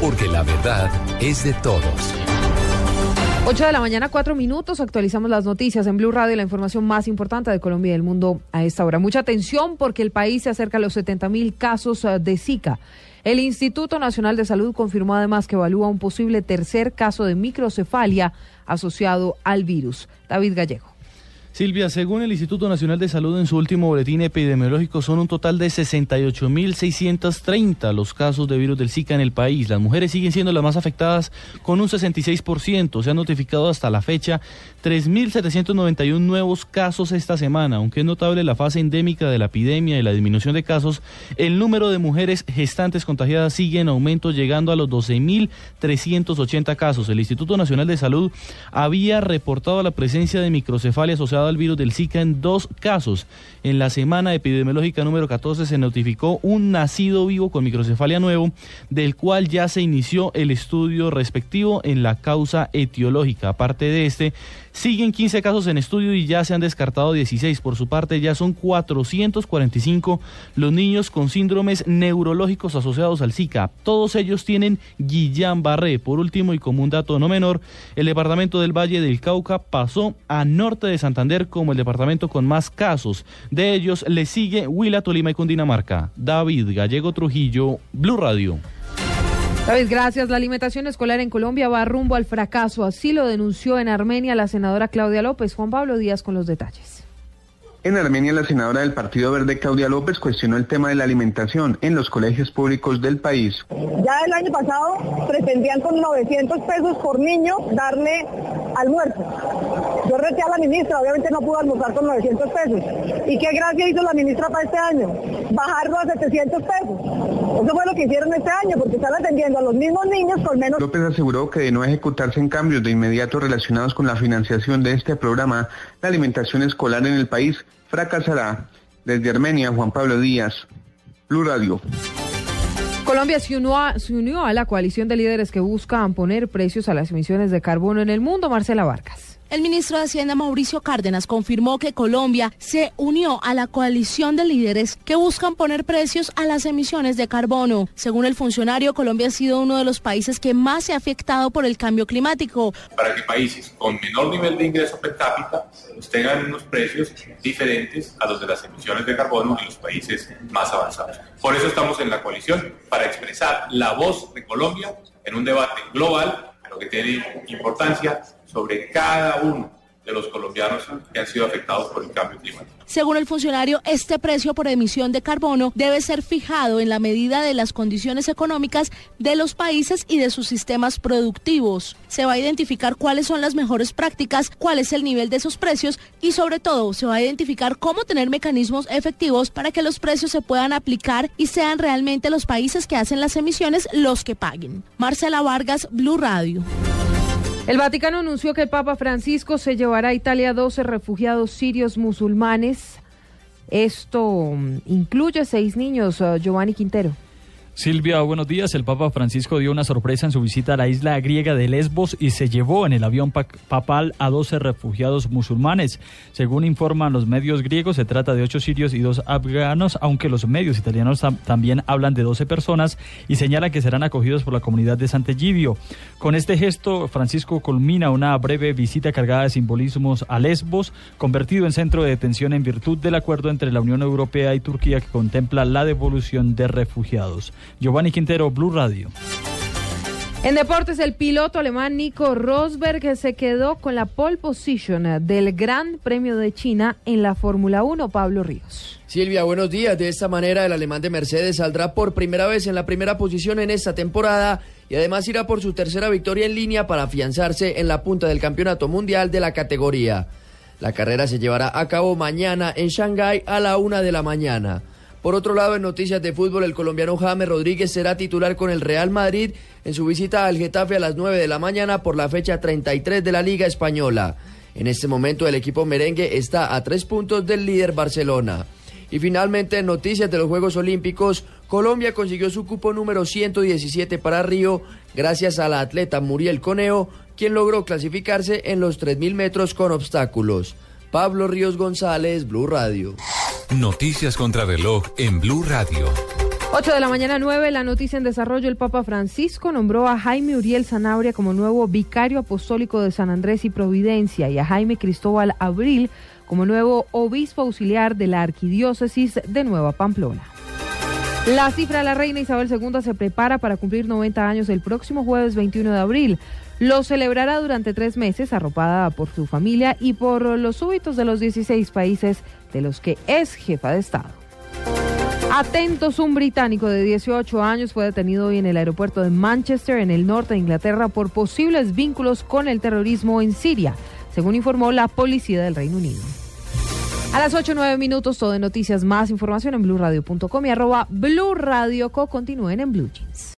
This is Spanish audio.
porque la verdad es de todos. 8 de la mañana, 4 minutos. Actualizamos las noticias en Blue Radio, la información más importante de Colombia y del mundo a esta hora. Mucha atención porque el país se acerca a los 70 mil casos eh, de Zika. El Instituto Nacional de Salud confirmó además que evalúa un posible tercer caso de microcefalia asociado al virus. David Gallego. Silvia, según el Instituto Nacional de Salud en su último boletín epidemiológico, son un total de 68.630 los casos de virus del Zika en el país. Las mujeres siguen siendo las más afectadas con un 66%. Se han notificado hasta la fecha 3.791 nuevos casos esta semana. Aunque es notable la fase endémica de la epidemia y la disminución de casos, el número de mujeres gestantes contagiadas sigue en aumento, llegando a los 12.380 casos. El Instituto Nacional de Salud había reportado la presencia de microcefalia asociada al virus del Zika en dos casos. En la semana epidemiológica número 14 se notificó un nacido vivo con microcefalia nuevo, del cual ya se inició el estudio respectivo en la causa etiológica. Aparte de este, siguen 15 casos en estudio y ya se han descartado 16. Por su parte, ya son 445 los niños con síndromes neurológicos asociados al Zika. Todos ellos tienen Guillain-Barré. Por último, y como un dato no menor, el departamento del Valle del Cauca pasó a norte de Santander como el departamento con más casos. De ellos le sigue Huila, Tolima y Cundinamarca. David Gallego Trujillo, Blue Radio. David, gracias. La alimentación escolar en Colombia va rumbo al fracaso. Así lo denunció en Armenia la senadora Claudia López. Juan Pablo Díaz con los detalles. En Armenia, la senadora del Partido Verde, Claudia López, cuestionó el tema de la alimentación en los colegios públicos del país. Ya el año pasado pretendían con 900 pesos por niño darle almuerzo. Yo reté a la ministra, obviamente no pudo almorzar con 900 pesos. ¿Y qué gracia hizo la ministra para este año? Bajarlo a 700 pesos. Eso fue lo que hicieron este año, porque están atendiendo a los mismos niños con menos... López aseguró que de no ejecutarse en cambios de inmediato relacionados con la financiación de este programa, la alimentación escolar en el país fracasará. Desde Armenia, Juan Pablo Díaz, Blue Radio. Colombia se unió, a, se unió a la coalición de líderes que buscan poner precios a las emisiones de carbono en el mundo. Marcela Vargas. El ministro de Hacienda Mauricio Cárdenas confirmó que Colombia se unió a la coalición de líderes que buscan poner precios a las emisiones de carbono. Según el funcionario, Colombia ha sido uno de los países que más se ha afectado por el cambio climático. Para que países con menor nivel de ingreso per cápita tengan unos precios diferentes a los de las emisiones de carbono en los países más avanzados. Por eso estamos en la coalición, para expresar la voz de Colombia en un debate global, pero que tiene importancia sobre cada uno de los colombianos que han sido afectados por el cambio climático. Según el funcionario, este precio por emisión de carbono debe ser fijado en la medida de las condiciones económicas de los países y de sus sistemas productivos. Se va a identificar cuáles son las mejores prácticas, cuál es el nivel de esos precios y sobre todo se va a identificar cómo tener mecanismos efectivos para que los precios se puedan aplicar y sean realmente los países que hacen las emisiones los que paguen. Marcela Vargas, Blue Radio. El Vaticano anunció que el Papa Francisco se llevará a Italia 12 refugiados sirios musulmanes. Esto mm, incluye seis niños, uh, Giovanni Quintero. Silvia, buenos días. El Papa Francisco dio una sorpresa en su visita a la isla griega de Lesbos y se llevó en el avión papal a 12 refugiados musulmanes. Según informan los medios griegos, se trata de ocho sirios y dos afganos, aunque los medios italianos también hablan de 12 personas y señalan que serán acogidos por la comunidad de Sant'Egidio. Con este gesto, Francisco culmina una breve visita cargada de simbolismos a Lesbos, convertido en centro de detención en virtud del acuerdo entre la Unión Europea y Turquía que contempla la devolución de refugiados. Giovanni Quintero, Blue Radio. En deportes, el piloto alemán Nico Rosberg se quedó con la pole position del Gran Premio de China en la Fórmula 1, Pablo Ríos. Silvia, buenos días. De esta manera, el alemán de Mercedes saldrá por primera vez en la primera posición en esta temporada y además irá por su tercera victoria en línea para afianzarse en la punta del campeonato mundial de la categoría. La carrera se llevará a cabo mañana en Shanghái a la una de la mañana. Por otro lado, en noticias de fútbol, el colombiano James Rodríguez será titular con el Real Madrid en su visita al Getafe a las 9 de la mañana por la fecha 33 de la Liga Española. En este momento el equipo merengue está a tres puntos del líder Barcelona. Y finalmente, en noticias de los Juegos Olímpicos, Colombia consiguió su cupo número 117 para Río gracias a la atleta Muriel Coneo, quien logró clasificarse en los 3.000 metros con obstáculos. Pablo Ríos González, Blue Radio. Noticias contra reloj en Blue Radio. 8 de la mañana 9, la noticia en desarrollo, el Papa Francisco nombró a Jaime Uriel Zanabria como nuevo vicario apostólico de San Andrés y Providencia y a Jaime Cristóbal Abril como nuevo obispo auxiliar de la Arquidiócesis de Nueva Pamplona. La cifra de la reina Isabel II se prepara para cumplir 90 años el próximo jueves 21 de abril. Lo celebrará durante tres meses, arropada por su familia y por los súbitos de los 16 países de los que es jefa de Estado. Atentos, un británico de 18 años fue detenido hoy en el aeropuerto de Manchester, en el norte de Inglaterra, por posibles vínculos con el terrorismo en Siria, según informó la policía del Reino Unido. A las 8 o 9 minutos, todo de noticias, más información en blurradio.com y arroba blurradioco. Continúen en Blue Jeans.